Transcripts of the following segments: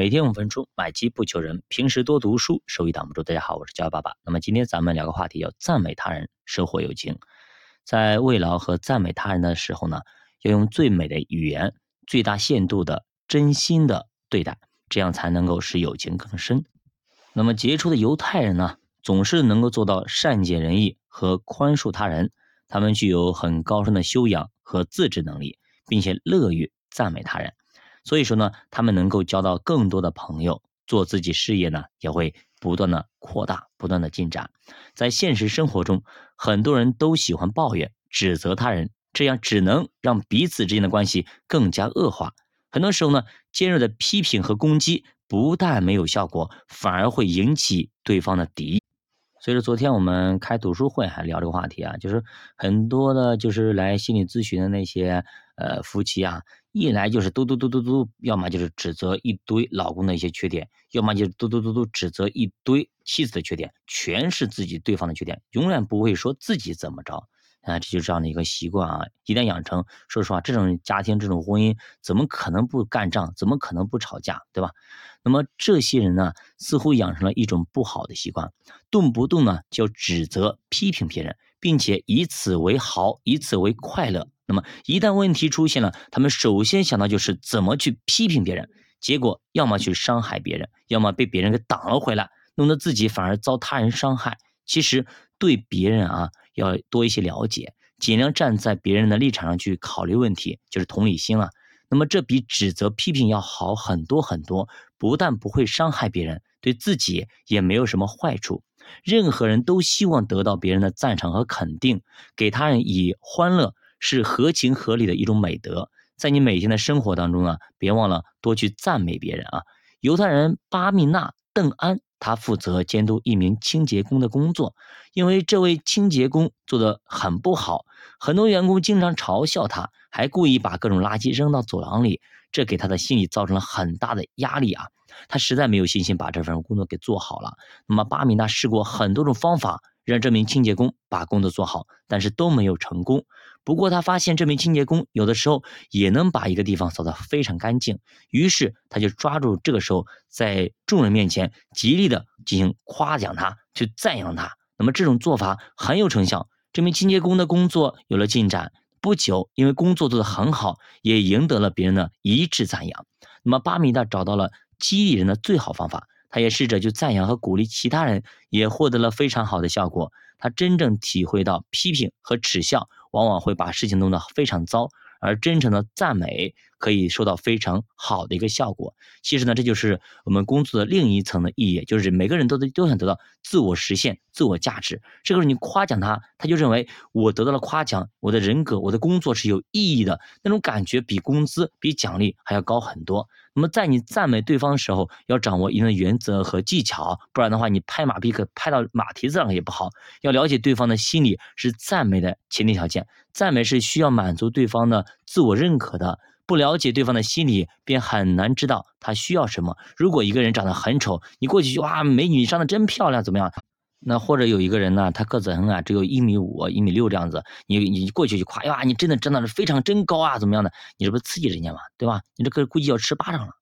每天五分钟，买机不求人，平时多读书，收益挡不住。大家好，我是焦爸爸。那么今天咱们聊个话题，叫赞美他人，收获友情。在慰劳和赞美他人的时候呢，要用最美的语言，最大限度的真心的对待，这样才能够使友情更深。那么杰出的犹太人呢，总是能够做到善解人意和宽恕他人，他们具有很高深的修养和自制能力，并且乐于赞美他人。所以说呢，他们能够交到更多的朋友，做自己事业呢也会不断的扩大，不断的进展。在现实生活中，很多人都喜欢抱怨、指责他人，这样只能让彼此之间的关系更加恶化。很多时候呢，尖锐的批评和攻击不但没有效果，反而会引起对方的敌意。所以说，昨天我们开读书会还聊这个话题啊，就是很多的，就是来心理咨询的那些呃夫妻啊。一来就是嘟嘟嘟嘟嘟，要么就是指责一堆老公的一些缺点，要么就是嘟嘟嘟嘟指责一堆妻子的缺点，全是自己对方的缺点，永远不会说自己怎么着啊，这就是这样的一个习惯啊。一旦养成，说实话，这种家庭、这种婚姻，怎么可能不干仗？怎么可能不吵架？对吧？那么这些人呢，似乎养成了一种不好的习惯，动不动呢就指责、批评别人，并且以此为豪，以此为快乐。那么一旦问题出现了，他们首先想到就是怎么去批评别人，结果要么去伤害别人，要么被别人给挡了回来，弄得自己反而遭他人伤害。其实对别人啊要多一些了解，尽量站在别人的立场上去考虑问题，就是同理心了。那么这比指责批评要好很多很多，不但不会伤害别人，对自己也没有什么坏处。任何人都希望得到别人的赞赏和肯定，给他人以欢乐。是合情合理的一种美德，在你每天的生活当中呢，别忘了多去赞美别人啊。犹太人巴密纳邓安，他负责监督一名清洁工的工作，因为这位清洁工做得很不好，很多员工经常嘲笑他，还故意把各种垃圾扔到走廊里，这给他的心理造成了很大的压力啊。他实在没有信心把这份工作给做好了。那么巴米纳试过很多种方法。让这名清洁工把工作做好，但是都没有成功。不过他发现这名清洁工有的时候也能把一个地方扫得非常干净，于是他就抓住这个时候，在众人面前极力的进行夸奖他，去赞扬他。那么这种做法很有成效，这名清洁工的工作有了进展。不久，因为工作做得很好，也赢得了别人的一致赞扬。那么巴米达找到了激励人的最好方法。他也试着去赞扬和鼓励其他人，也获得了非常好的效果。他真正体会到批评和耻笑往往会把事情弄得非常糟，而真诚的赞美可以收到非常好的一个效果。其实呢，这就是我们工作的另一层的意义，就是每个人都都都想得到自我实现、自我价值。这个时候你夸奖他，他就认为我得到了夸奖，我的人格、我的工作是有意义的，那种感觉比工资、比奖励还要高很多。那么在你赞美对方的时候，要掌握一定的原则和技巧，不然的话，你拍马屁可拍到马蹄子上也不好。要了解对方的心理是赞美的前提条件，赞美是需要满足对方的自我认可的。不了解对方的心理，便很难知道他需要什么。如果一个人长得很丑，你过去就哇，美女你长得真漂亮，怎么样？那或者有一个人呢，他个子很矮，只有一米五、一米六这样子，你你过去就夸，呀，你真的真的是非常真高啊，怎么样的？你这不是刺激人家吗？对吧？你这个估计要吃巴掌了。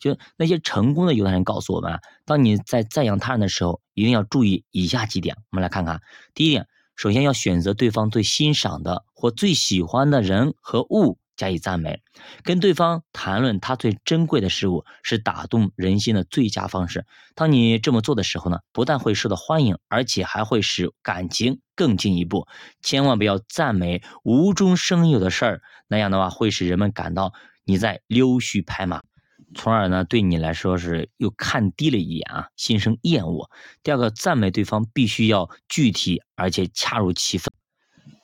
就那些成功的犹太人告诉我们，当你在赞扬他人的时候，一定要注意以下几点。我们来看看，第一点，首先要选择对方最欣赏的或最喜欢的人和物。加以赞美，跟对方谈论他最珍贵的事物，是打动人心的最佳方式。当你这么做的时候呢，不但会受到欢迎，而且还会使感情更进一步。千万不要赞美无中生有的事儿，那样的话会使人们感到你在溜须拍马，从而呢对你来说是又看低了一眼啊，心生厌恶。第二个，赞美对方必须要具体而且恰如其分。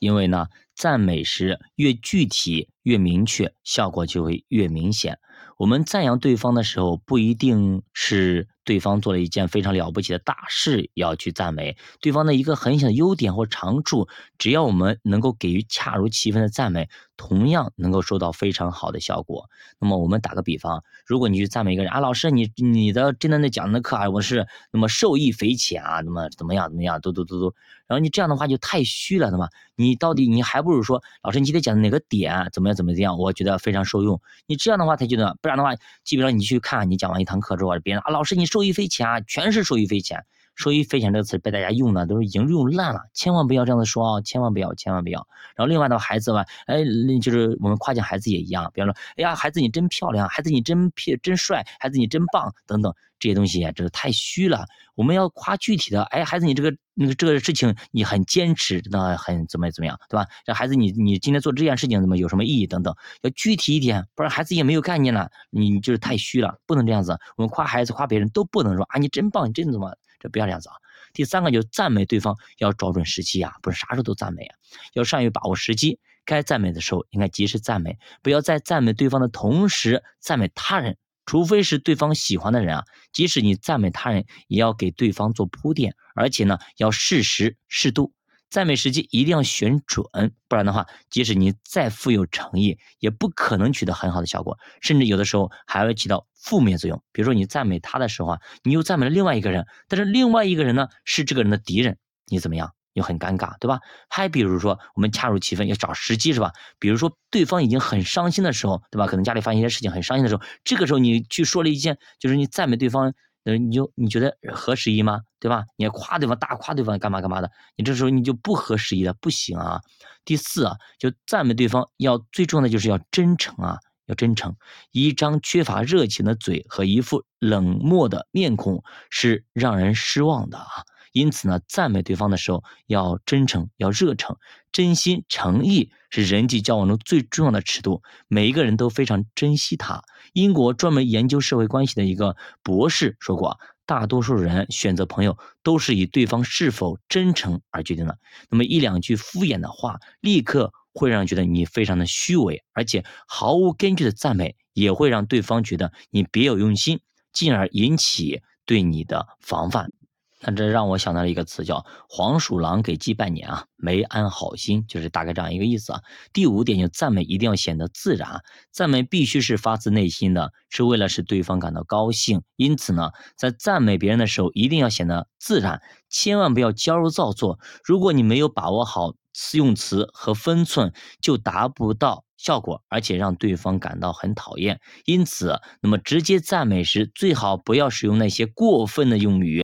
因为呢，赞美时越具体越明确，效果就会越明显。我们赞扬对方的时候，不一定是对方做了一件非常了不起的大事，要去赞美对方的一个很小的优点或长处，只要我们能够给予恰如其分的赞美，同样能够收到非常好的效果。那么我们打个比方，如果你去赞美一个人啊，老师你你的真的那讲的课啊，我是那么受益匪浅啊，那么怎么样怎么样，嘟嘟嘟嘟，然后你这样的话就太虚了，对吧？你到底你还不如说，老师你今天讲的哪个点怎么样怎么样，我觉得非常受用。你这样的话才觉得，不然的话，基本上你去看你讲完一堂课之后，别人啊，老师你受益匪浅啊，全是受益匪浅。受益匪浅这个词被大家用的都是已经用烂了，千万不要这样子说啊，千万不要，千万不要。然后另外的话，孩子吧，哎，就是我们夸奖孩子也一样，比方说，哎呀，孩子你真漂亮，孩子你真漂真帅，孩子你真棒等等这些东西，这是太虚了。我们要夸具体的，哎，孩子你这个那个这个事情你很坚持，那很怎么怎么样，对吧？这孩子你你今天做这件事情怎么有什么意义等等，要具体一点，不然孩子也没有概念了，你就是太虚了，不能这样子。我们夸孩子夸别人都不能说啊，你真棒，你真怎么。不要这样子啊！第三个就是赞美对方要找准时机啊，不是啥时候都赞美啊，要善于把握时机，该赞美的时候应该及时赞美，不要在赞美对方的同时赞美他人，除非是对方喜欢的人啊。即使你赞美他人，也要给对方做铺垫，而且呢要适时适度。赞美时机一定要选准，不然的话，即使你再富有诚意，也不可能取得很好的效果，甚至有的时候还会起到负面作用。比如说你赞美他的时候啊，你又赞美了另外一个人，但是另外一个人呢是这个人的敌人，你怎么样？又很尴尬，对吧？还比如说我们恰如其分，要找时机，是吧？比如说对方已经很伤心的时候，对吧？可能家里发生一些事情很伤心的时候，这个时候你去说了一件，就是你赞美对方。那，你就你觉得合时宜吗？对吧？你要夸对方，大夸对方，干嘛干嘛的？你这时候你就不合时宜了，不行啊。第四啊，就赞美对方，要最重要的就是要真诚啊，要真诚。一张缺乏热情的嘴和一副冷漠的面孔是让人失望的啊。因此呢，赞美对方的时候要真诚，要热诚，真心诚意是人际交往中最重要的尺度。每一个人都非常珍惜它。英国专门研究社会关系的一个博士说过，大多数人选择朋友都是以对方是否真诚而决定的。那么一两句敷衍的话，立刻会让觉得你非常的虚伪，而且毫无根据的赞美也会让对方觉得你别有用心，进而引起对你的防范。那这让我想到了一个词，叫黄鼠狼给鸡拜年啊，没安好心，就是大概这样一个意思啊。第五点就赞美一定要显得自然，赞美必须是发自内心的，是为了使对方感到高兴。因此呢，在赞美别人的时候，一定要显得自然，千万不要矫揉造作。如果你没有把握好词用词和分寸，就达不到效果，而且让对方感到很讨厌。因此，那么直接赞美时，最好不要使用那些过分的用语。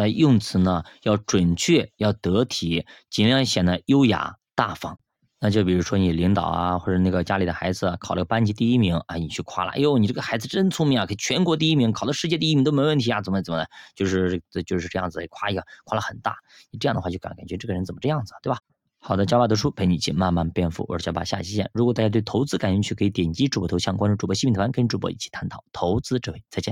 那用词呢要准确，要得体，尽量显得优雅大方。那就比如说你领导啊，或者那个家里的孩子考了班级第一名啊，你去夸了，哎呦，你这个孩子真聪明啊，给全国第一名，考到世界第一名都没问题啊，怎么怎么的，就是就是这样子夸一个，夸了很大。你这样的话就感感觉这个人怎么这样子，对吧？好的，教爸读书陪你一起慢慢变富，我是教爸，下期见。如果大家对投资感兴趣，可以点击主播头像关注主播新品团，跟主播一起探讨投资智慧。再见。